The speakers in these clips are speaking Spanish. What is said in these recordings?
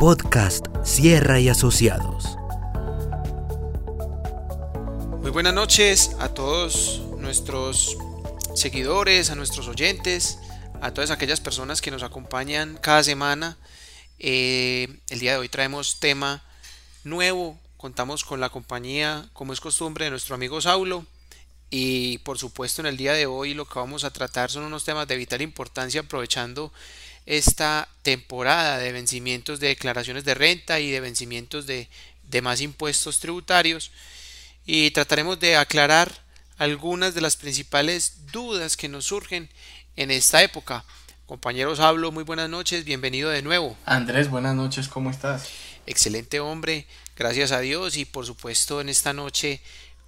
Podcast Sierra y Asociados. Muy buenas noches a todos nuestros seguidores, a nuestros oyentes, a todas aquellas personas que nos acompañan cada semana. Eh, el día de hoy traemos tema nuevo, contamos con la compañía, como es costumbre, de nuestro amigo Saulo. Y por supuesto en el día de hoy lo que vamos a tratar son unos temas de vital importancia aprovechando esta temporada de vencimientos de declaraciones de renta y de vencimientos de demás impuestos tributarios y trataremos de aclarar algunas de las principales dudas que nos surgen en esta época. Compañeros hablo, muy buenas noches, bienvenido de nuevo. Andrés, buenas noches, ¿cómo estás? Excelente hombre, gracias a Dios y por supuesto en esta noche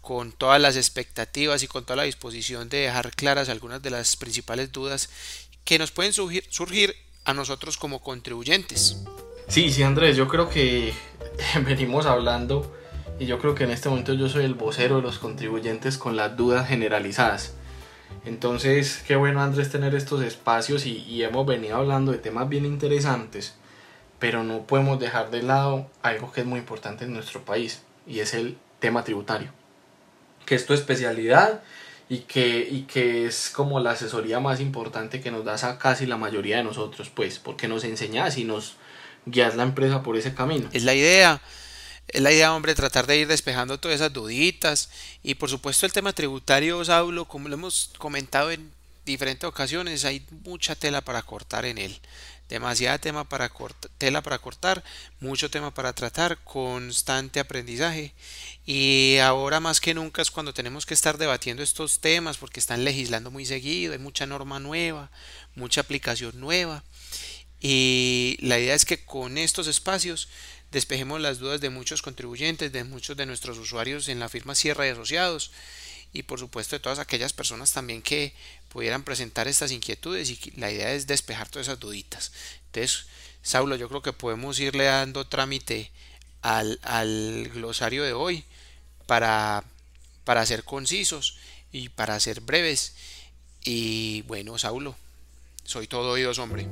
con todas las expectativas y con toda la disposición de dejar claras algunas de las principales dudas que nos pueden surgir, surgir a nosotros como contribuyentes. Sí, sí, Andrés, yo creo que venimos hablando y yo creo que en este momento yo soy el vocero de los contribuyentes con las dudas generalizadas. Entonces, qué bueno Andrés tener estos espacios y, y hemos venido hablando de temas bien interesantes, pero no podemos dejar de lado algo que es muy importante en nuestro país y es el tema tributario, que es tu especialidad y que, y que es como la asesoría más importante que nos das a casi la mayoría de nosotros, pues, porque nos enseñas y nos guías la empresa por ese camino. Es la idea, es la idea, hombre, tratar de ir despejando todas esas duditas y por supuesto el tema tributario, Saulo, como lo hemos comentado en diferentes ocasiones, hay mucha tela para cortar en él demasiada tema para tela para cortar, mucho tema para tratar, constante aprendizaje. Y ahora más que nunca es cuando tenemos que estar debatiendo estos temas porque están legislando muy seguido, hay mucha norma nueva, mucha aplicación nueva. Y la idea es que con estos espacios despejemos las dudas de muchos contribuyentes, de muchos de nuestros usuarios en la firma Sierra y Asociados y por supuesto de todas aquellas personas también que pudieran presentar estas inquietudes y la idea es despejar todas esas duditas. Entonces, Saulo, yo creo que podemos irle dando trámite al, al glosario de hoy para, para ser concisos y para ser breves. Y bueno, Saulo, soy todo oídos, hombre.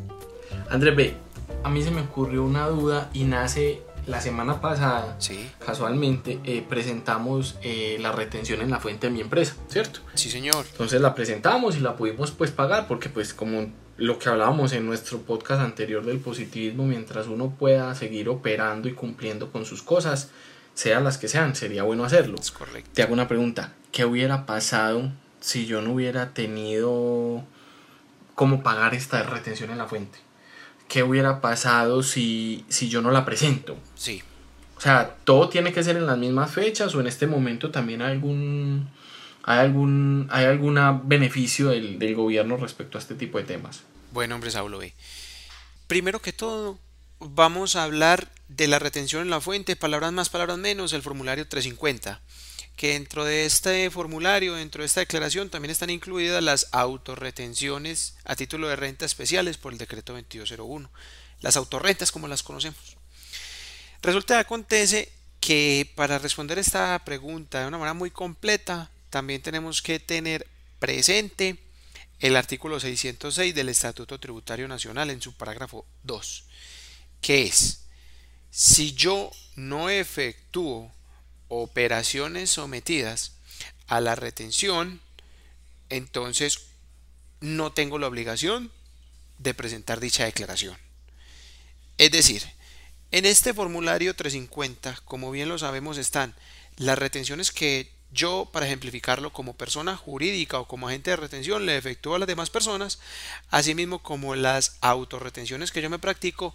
Andrés B, a mí se me ocurrió una duda y nace la semana pasada, sí. casualmente, eh, presentamos eh, la retención en la fuente de mi empresa, ¿cierto? Sí, señor. Entonces la presentamos y la pudimos pues pagar porque pues como lo que hablábamos en nuestro podcast anterior del positivismo, mientras uno pueda seguir operando y cumpliendo con sus cosas, sean las que sean, sería bueno hacerlo. Es correcto. Te hago una pregunta, ¿qué hubiera pasado si yo no hubiera tenido cómo pagar esta retención en la fuente? ¿Qué hubiera pasado si, si yo no la presento? Sí. O sea, todo tiene que ser en las mismas fechas o en este momento también hay algún hay algún hay alguna beneficio del, del gobierno respecto a este tipo de temas. Bueno, hombre, Saulo. Primero que todo, vamos a hablar de la retención en la fuente, palabras más, palabras menos, el formulario 350 que dentro de este formulario, dentro de esta declaración, también están incluidas las autorretenciones a título de renta especiales por el decreto 2201, las autorrentas como las conocemos. Resulta que acontece que para responder esta pregunta de una manera muy completa, también tenemos que tener presente el artículo 606 del Estatuto Tributario Nacional en su parágrafo 2, que es, si yo no efectúo operaciones sometidas a la retención, entonces no tengo la obligación de presentar dicha declaración. Es decir, en este formulario 350, como bien lo sabemos, están las retenciones que yo, para ejemplificarlo como persona jurídica o como agente de retención, le efectúo a las demás personas, asimismo como las autorretenciones que yo me practico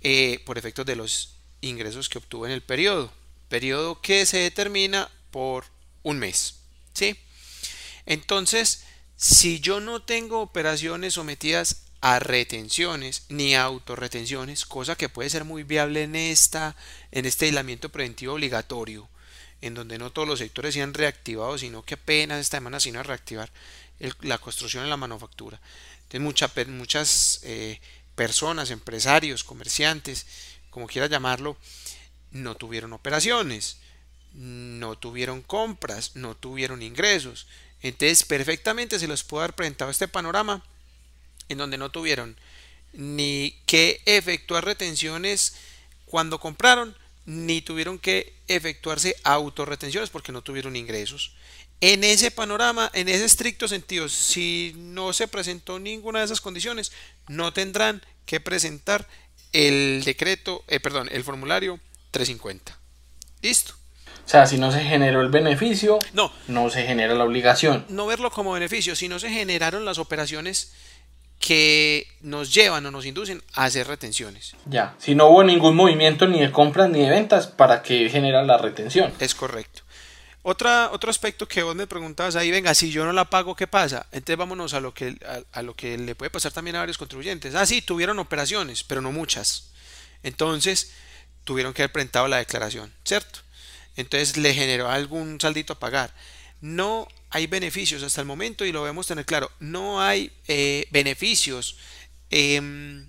eh, por efectos de los ingresos que obtuve en el periodo periodo que se determina por un mes. ¿sí? Entonces, si yo no tengo operaciones sometidas a retenciones ni autorretenciones, cosa que puede ser muy viable en, esta, en este aislamiento preventivo obligatorio, en donde no todos los sectores se han reactivado, sino que apenas esta semana se a reactivar la construcción en la manufactura. Entonces muchas eh, personas, empresarios, comerciantes, como quiera llamarlo, no tuvieron operaciones, no tuvieron compras, no tuvieron ingresos. Entonces perfectamente se les puede haber presentado este panorama en donde no tuvieron ni que efectuar retenciones cuando compraron ni tuvieron que efectuarse autorretenciones porque no tuvieron ingresos. En ese panorama, en ese estricto sentido, si no se presentó ninguna de esas condiciones, no tendrán que presentar el decreto, eh, perdón, el formulario 350. Listo. O sea, si no se generó el beneficio, no, no se genera la obligación. No verlo como beneficio, si no se generaron las operaciones que nos llevan o nos inducen a hacer retenciones. Ya, si no hubo ningún movimiento ni de compras ni de ventas, ¿para qué genera la retención? Es correcto. Otra, otro aspecto que vos me preguntabas ahí, venga, si yo no la pago, ¿qué pasa? Entonces vámonos a lo que, a, lo que le puede pasar también a varios contribuyentes. Ah, sí, tuvieron operaciones, pero no muchas. Entonces, tuvieron que haber presentado la declaración, ¿cierto? Entonces le generó algún saldito a pagar. No hay beneficios hasta el momento y lo debemos tener claro. No hay eh, beneficios, em,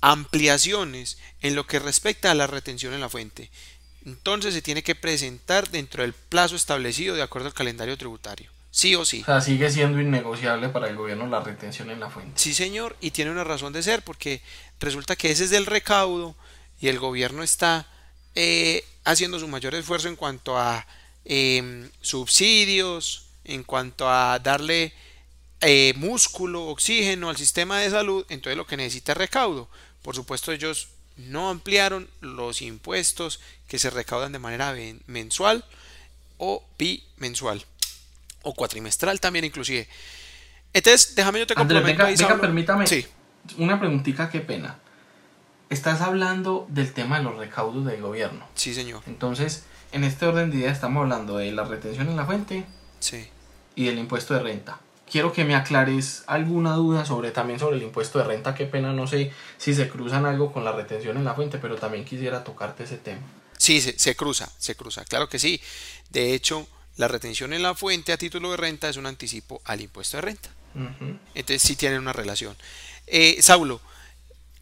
ampliaciones en lo que respecta a la retención en la fuente. Entonces se tiene que presentar dentro del plazo establecido de acuerdo al calendario tributario. Sí o sí. O sea, sigue siendo innegociable para el gobierno la retención en la fuente. Sí, señor, y tiene una razón de ser porque resulta que ese es del recaudo y el gobierno está eh, haciendo su mayor esfuerzo en cuanto a em, subsidios, en cuanto a darle eh, músculo, oxígeno al sistema de salud, entonces lo que necesita es recaudo. Por supuesto ellos no ampliaron los impuestos que se recaudan de manera mensual o bimensual o cuatrimestral también inclusive. Entonces, déjame yo te complemento. permítame. Sí. Una preguntita, qué pena estás hablando del tema de los recaudos del gobierno. Sí, señor. Entonces, en este orden de ideas estamos hablando de la retención en la fuente sí. y del impuesto de renta. Quiero que me aclares alguna duda sobre también sobre el impuesto de renta. Qué pena, no sé si se cruzan algo con la retención en la fuente, pero también quisiera tocarte ese tema. Sí, se, cruza, se cruza. Claro que sí. De hecho, la retención en la fuente a título de renta es un anticipo al impuesto de renta. Entonces sí tienen una relación. Eh, Saulo,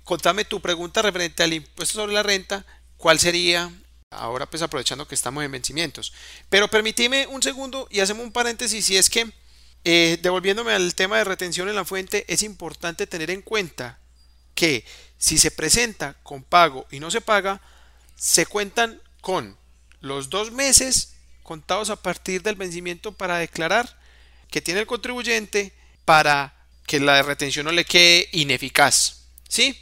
contame tu pregunta referente al impuesto sobre la renta, ¿cuál sería? Ahora pues aprovechando que estamos en vencimientos. Pero permíteme un segundo y hacemos un paréntesis si es que, eh, devolviéndome al tema de retención en la fuente, es importante tener en cuenta que si se presenta con pago y no se paga, se cuentan con los dos meses contados a partir del vencimiento para declarar que tiene el contribuyente para que la retención no le quede ineficaz. ¿Sí?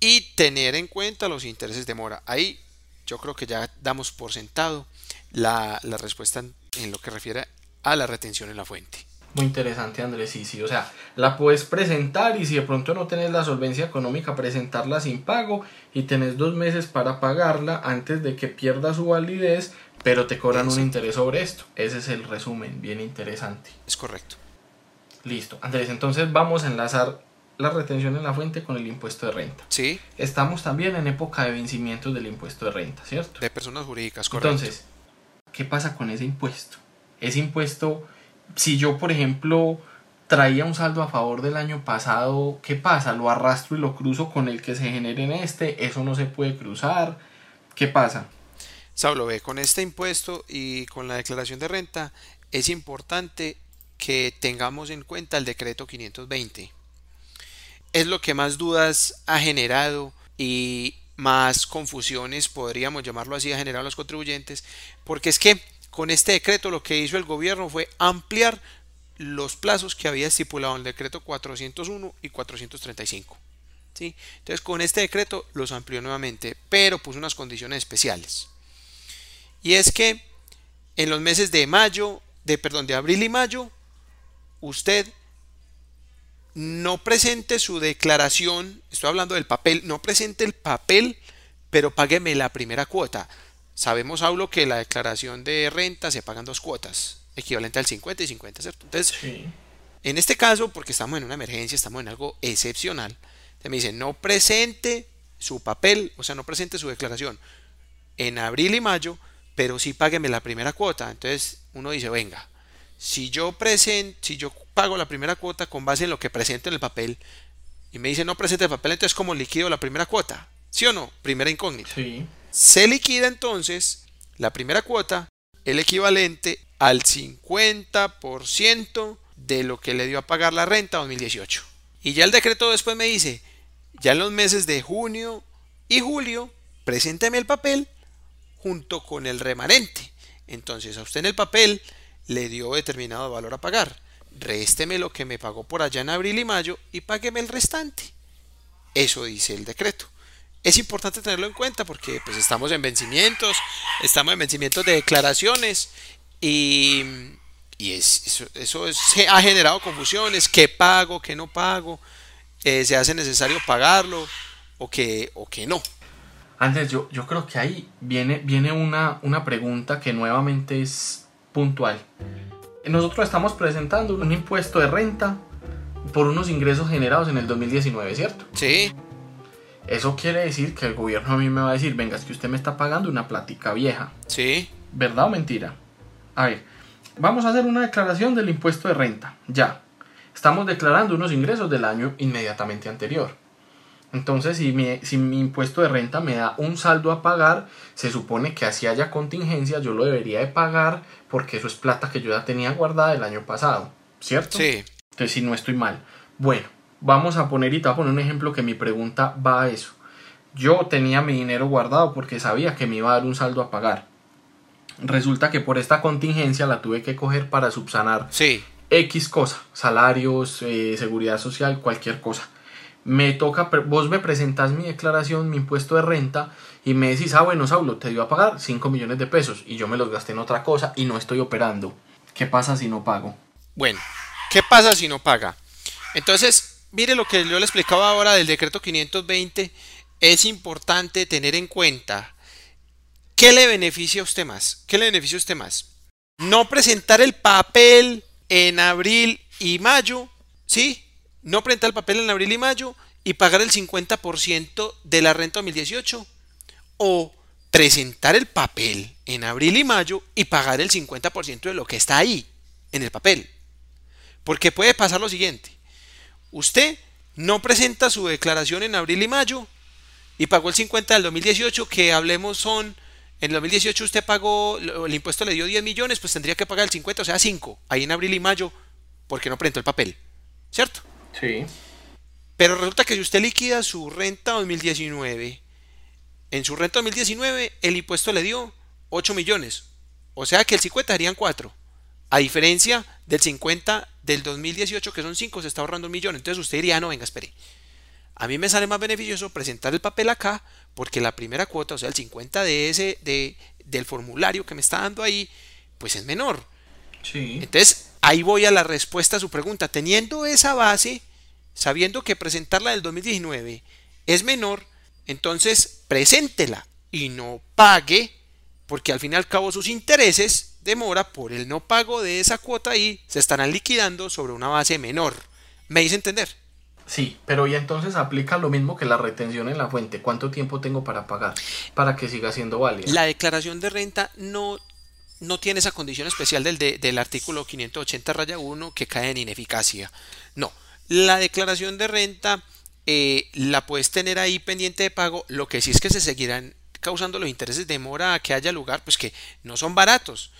Y tener en cuenta los intereses de mora. Ahí yo creo que ya damos por sentado la, respuesta en, lo que refiere a la retención en la fuente. Muy interesante, Andrés. Sí, sí. O sea, la puedes presentar y si de pronto no tenés la solvencia económica, presentarla sin pago y tenés dos meses para pagarla antes de que pierda su validez, pero te cobran un interés sobre esto. Ese es el resumen, bien interesante. Es correcto. Listo. Andrés, entonces vamos a enlazar la retención en la fuente con el impuesto de renta. Sí. Estamos también en época de vencimientos del impuesto de renta, ¿cierto? De personas jurídicas, correcto. Entonces, ¿qué pasa con ese impuesto? Ese impuesto, si yo, por ejemplo, traía un saldo a favor del año pasado, ¿qué pasa? Lo arrastro y lo cruzo con el que se genere en este, eso no se puede cruzar. ¿Qué pasa? Saulo, ve, con este impuesto y con la declaración de renta es importante que tengamos en cuenta el decreto 520 es lo que más dudas ha generado y más confusiones, podríamos llamarlo así, ha generado a los contribuyentes, porque es que con este decreto lo que hizo el gobierno fue ampliar los plazos que había estipulado en el decreto 401 y 435. ¿sí? Entonces con este decreto los amplió nuevamente, pero puso unas condiciones especiales. Y es que en los meses de mayo, de perdón, de abril y mayo, usted no presente su declaración, estoy hablando del papel, no presente el papel, pero págueme la primera cuota. Sabemos, Aulo, que la declaración de renta se pagan dos cuotas, equivalente al 50 y 50, ¿cierto? Entonces, en este caso, porque estamos en una emergencia, estamos en algo excepcional, se me dice, no presente su papel, o sea, no presente su declaración en abril y mayo, pero sí págueme la primera cuota. Entonces, uno dice, venga, si yo presento, si yo pago la primera cuota con base en lo que presente en el papel y me dice no presente el papel, entonces como liquido la primera cuota. ¿Sí o no? Primera incógnita. Sí. Se liquida entonces la primera cuota, el equivalente al 50% de lo que le dio a pagar la renta 2018. Y ya el decreto después me dice, ya en los meses de junio y julio presénteme el papel junto con el remanente. Entonces a usted en el papel le dio determinado valor a pagar. Résteme lo que me pagó por allá en abril y mayo y págueme el restante. Eso dice el decreto. Es importante tenerlo en cuenta porque pues estamos en vencimientos, estamos en vencimientos de declaraciones y, y eso, eso ha generado confusiones, qué pago, qué no pago, eh, se hace necesario pagarlo o que, o que no. Antes, yo, yo creo que ahí viene, viene una, una pregunta que nuevamente es puntual. Nosotros estamos presentando un impuesto de renta por unos ingresos generados en el 2019, ¿cierto? Sí. Eso quiere decir que el gobierno a mí me va a decir, venga, es que usted me está pagando una plática vieja. Sí. ¿Verdad o mentira? A ver, vamos a hacer una declaración del impuesto de renta. Ya. Estamos declarando unos ingresos del año inmediatamente anterior. Entonces, si mi, si mi impuesto de renta me da un saldo a pagar, se supone que así haya contingencia, yo lo debería de pagar porque eso es plata que yo ya tenía guardada el año pasado, ¿cierto? Sí. Entonces, si no estoy mal. Bueno, vamos a poner y te voy a poner un ejemplo que mi pregunta va a eso. Yo tenía mi dinero guardado porque sabía que me iba a dar un saldo a pagar. Resulta que por esta contingencia la tuve que coger para subsanar Sí. X cosa, salarios, eh, seguridad social, cualquier cosa me toca, vos me presentás mi declaración, mi impuesto de renta y me decís, ah, bueno, Saulo, te dio a pagar 5 millones de pesos y yo me los gasté en otra cosa y no estoy operando. ¿Qué pasa si no pago? Bueno, ¿qué pasa si no paga? Entonces, mire lo que yo le explicaba ahora del decreto 520. Es importante tener en cuenta qué le beneficia a usted más. ¿Qué le beneficia a usted más? No presentar el papel en abril y mayo, ¿sí? No presentar el papel en abril y mayo y pagar el 50% de la renta 2018 o presentar el papel en abril y mayo y pagar el 50% de lo que está ahí en el papel. Porque puede pasar lo siguiente. Usted no presenta su declaración en abril y mayo y pagó el 50 del 2018 que hablemos son en el 2018 usted pagó el impuesto le dio 10 millones, pues tendría que pagar el 50, o sea, 5 ahí en abril y mayo porque no presentó el papel. ¿Cierto? Sí. Pero resulta que si usted liquida su renta 2019, en su renta 2019 el impuesto le dio 8 millones. O sea que el 50 serían 4. A diferencia del 50 del 2018, que son 5, se está ahorrando un millón. Entonces usted diría, no, venga, espere. A mí me sale más beneficioso presentar el papel acá, porque la primera cuota, o sea, el 50 de ese, de, del formulario que me está dando ahí, pues es menor. Sí. Entonces, ahí voy a la respuesta a su pregunta. Teniendo esa base, sabiendo que presentarla del 2019 es menor, entonces preséntela y no pague, porque al fin y al cabo sus intereses de mora por el no pago de esa cuota ahí se estarán liquidando sobre una base menor. ¿Me hice entender? Sí, pero y entonces aplica lo mismo que la retención en la fuente. ¿Cuánto tiempo tengo para pagar para que siga siendo válida? La declaración de renta no, no tiene esa condición especial del, del artículo 580 raya 1 que cae en ineficacia. No, la declaración de renta eh, la puedes tener ahí pendiente de pago. Lo que sí es que se seguirán causando los intereses de mora a que haya lugar, pues que no son baratos,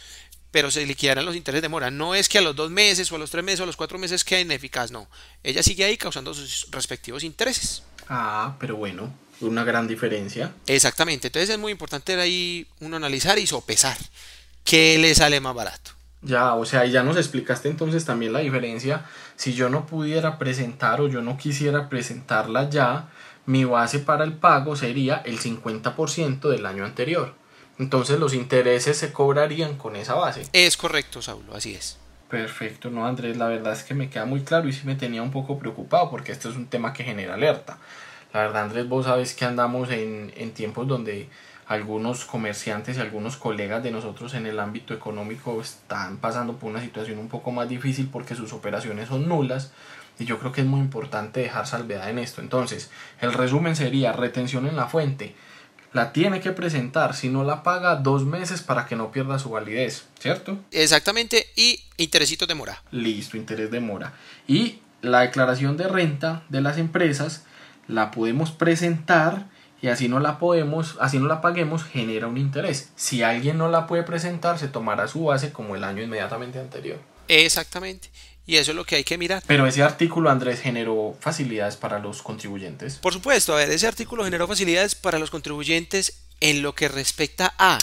pero se liquidarán los intereses de mora. No es que a los dos meses o a los tres meses o a los cuatro meses quede ineficaz, no. Ella sigue ahí causando sus respectivos intereses. Ah, pero bueno, una gran diferencia. Exactamente, entonces es muy importante ahí uno analizar y sopesar qué le sale más barato. Ya, o sea, ya nos explicaste entonces también la diferencia. Si yo no pudiera presentar o yo no quisiera presentarla ya, mi base para el pago sería el 50% del año anterior. Entonces los intereses se cobrarían con esa base. Es correcto, Saulo, así es. Perfecto, no Andrés, la verdad es que me queda muy claro y sí me tenía un poco preocupado porque esto es un tema que genera alerta. La verdad Andrés, vos sabes que andamos en, en tiempos donde algunos comerciantes y algunos colegas de nosotros en el ámbito económico están pasando por una situación un poco más difícil porque sus operaciones son nulas y yo creo que es muy importante dejar salvedad en esto. Entonces, el resumen sería retención en la fuente. La tiene que presentar, si no la paga dos meses para que no pierda su validez, ¿cierto? Exactamente, y interesito de mora. Listo, interés de mora. Y la declaración de renta de las empresas la podemos presentar y así no la podemos, así no la paguemos, genera un interés. Si alguien no la puede presentar, se tomará su base como el año inmediatamente anterior. Exactamente. Y eso es lo que hay que mirar. Pero ese artículo, Andrés, generó facilidades para los contribuyentes. Por supuesto, a ver, ese artículo generó facilidades para los contribuyentes en lo que respecta a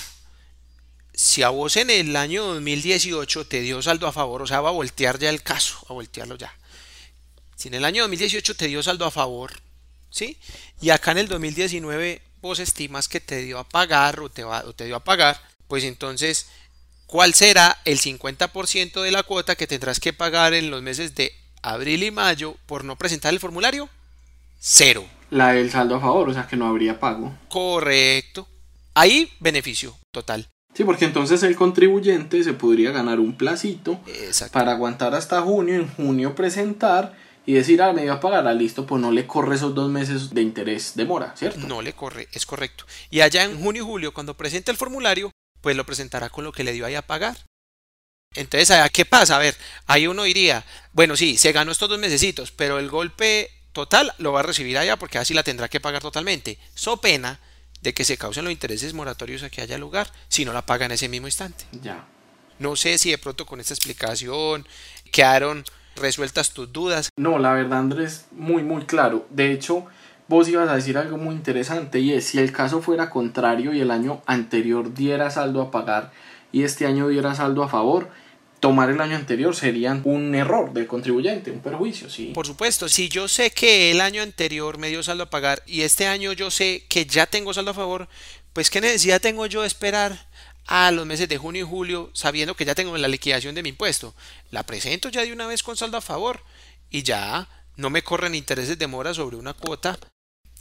si a vos en el año 2018 te dio saldo a favor, o sea, va a voltear ya el caso, a voltearlo ya. Si en el año 2018 te dio saldo a favor, ¿sí? Y acá en el 2019 vos estimas que te dio a pagar o te, va, o te dio a pagar, pues entonces, ¿cuál será el 50% de la cuota que tendrás que pagar en los meses de abril y mayo por no presentar el formulario? Cero. La del saldo a favor, o sea que no habría pago. Correcto. Ahí beneficio total. Sí, porque entonces el contribuyente se podría ganar un placito para aguantar hasta junio, en junio presentar y decir, ah, me iba a pagar, ah, listo, pues no le corre esos dos meses de interés de mora, ¿cierto? No le corre, es correcto. Y allá en junio y julio, cuando presente el formulario, pues lo presentará con lo que le dio ahí a pagar. Entonces, ¿qué pasa? A ver, ahí uno diría, bueno, sí, se ganó estos dos mesecitos, pero el golpe total lo va a recibir allá porque así la tendrá que pagar totalmente. So pena de que se causen los intereses moratorios a que haya lugar si no la paga en ese mismo instante. Ya. No sé si de pronto con esta explicación quedaron resueltas tus dudas. No, la verdad Andrés, muy muy claro. De hecho, vos ibas a decir algo muy interesante y es si el caso fuera contrario y el año anterior diera saldo a pagar y este año diera saldo a favor, tomar el año anterior sería un error del contribuyente, un perjuicio, sí. Por supuesto, si yo sé que el año anterior me dio saldo a pagar y este año yo sé que ya tengo saldo a favor, pues qué necesidad tengo yo de esperar a los meses de junio y julio sabiendo que ya tengo la liquidación de mi impuesto. La presento ya de una vez con saldo a favor y ya no me corren intereses de mora sobre una cuota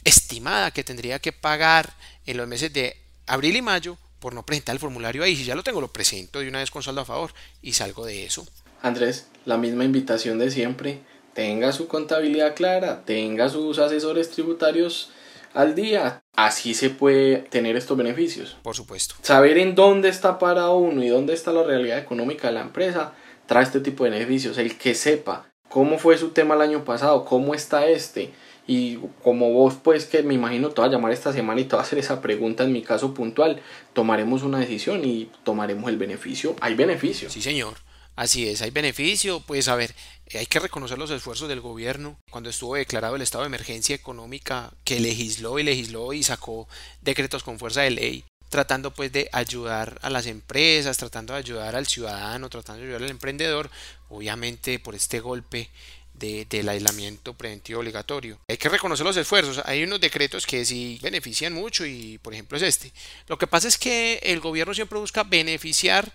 estimada que tendría que pagar en los meses de abril y mayo por no presentar el formulario ahí. Si ya lo tengo, lo presento de una vez con saldo a favor y salgo de eso. Andrés, la misma invitación de siempre. Tenga su contabilidad clara, tenga sus asesores tributarios al día. Así se puede tener estos beneficios. Por supuesto. Saber en dónde está para uno y dónde está la realidad económica de la empresa trae este tipo de beneficios. El que sepa cómo fue su tema el año pasado, cómo está este, y como vos pues que me imagino te va a llamar esta semana y te va a hacer esa pregunta en mi caso puntual, tomaremos una decisión y tomaremos el beneficio. Hay beneficio. Sí, señor. Así es, hay beneficio, pues a ver, hay que reconocer los esfuerzos del gobierno cuando estuvo declarado el estado de emergencia económica que legisló y legisló y sacó decretos con fuerza de ley tratando pues de ayudar a las empresas, tratando de ayudar al ciudadano, tratando de ayudar al emprendedor, obviamente por este golpe del aislamiento preventivo obligatorio. Hay que reconocer los esfuerzos. Hay unos decretos que sí benefician mucho y por ejemplo es este. Lo que pasa es que el gobierno siempre busca beneficiar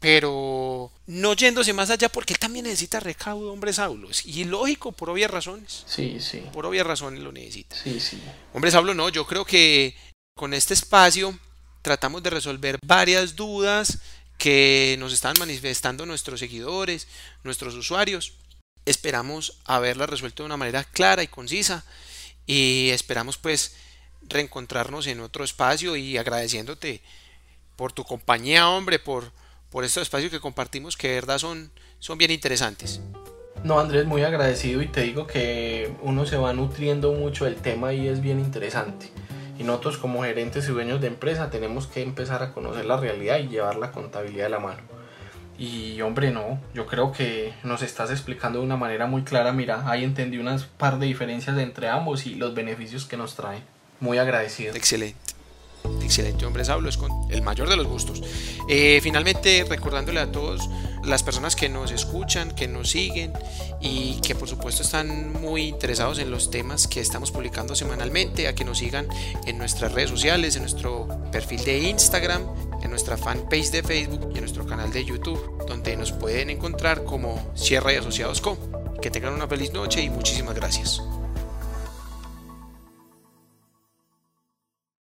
pero no yéndose más allá porque él también necesita recaudo, hombre Saulos. Y lógico, por obvias razones. Sí, sí. Por obvias razones lo necesita. Sí, sí. Hombre Saulo, no, yo creo que con este espacio tratamos de resolver varias dudas que nos están manifestando nuestros seguidores, nuestros usuarios. Esperamos haberla resuelto de una manera clara y concisa y esperamos pues reencontrarnos en otro espacio y agradeciéndote por tu compañía, hombre, por, por estos espacios que compartimos que de verdad son, son bien interesantes. No, Andrés, muy agradecido y te digo que uno se va nutriendo mucho del tema y es bien interesante. Y nosotros como gerentes y dueños de empresa tenemos que empezar a conocer la realidad y llevar la contabilidad de la mano. Y hombre, no, yo creo que nos estás explicando de una manera muy clara. Mira, ahí entendí unas par de diferencias entre ambos y los beneficios que nos trae. Muy agradecido. Excelente. Excelente, hombre, Saulo, es con el mayor de los gustos. Eh, finalmente, recordándole a todos las personas que nos escuchan, que nos siguen y que por supuesto están muy interesados en los temas que estamos publicando semanalmente, a que nos sigan en nuestras redes sociales, en nuestro perfil de Instagram, en nuestra fanpage de Facebook y en nuestro canal de YouTube, donde nos pueden encontrar como Sierra y Asociados Co. Que tengan una feliz noche y muchísimas gracias.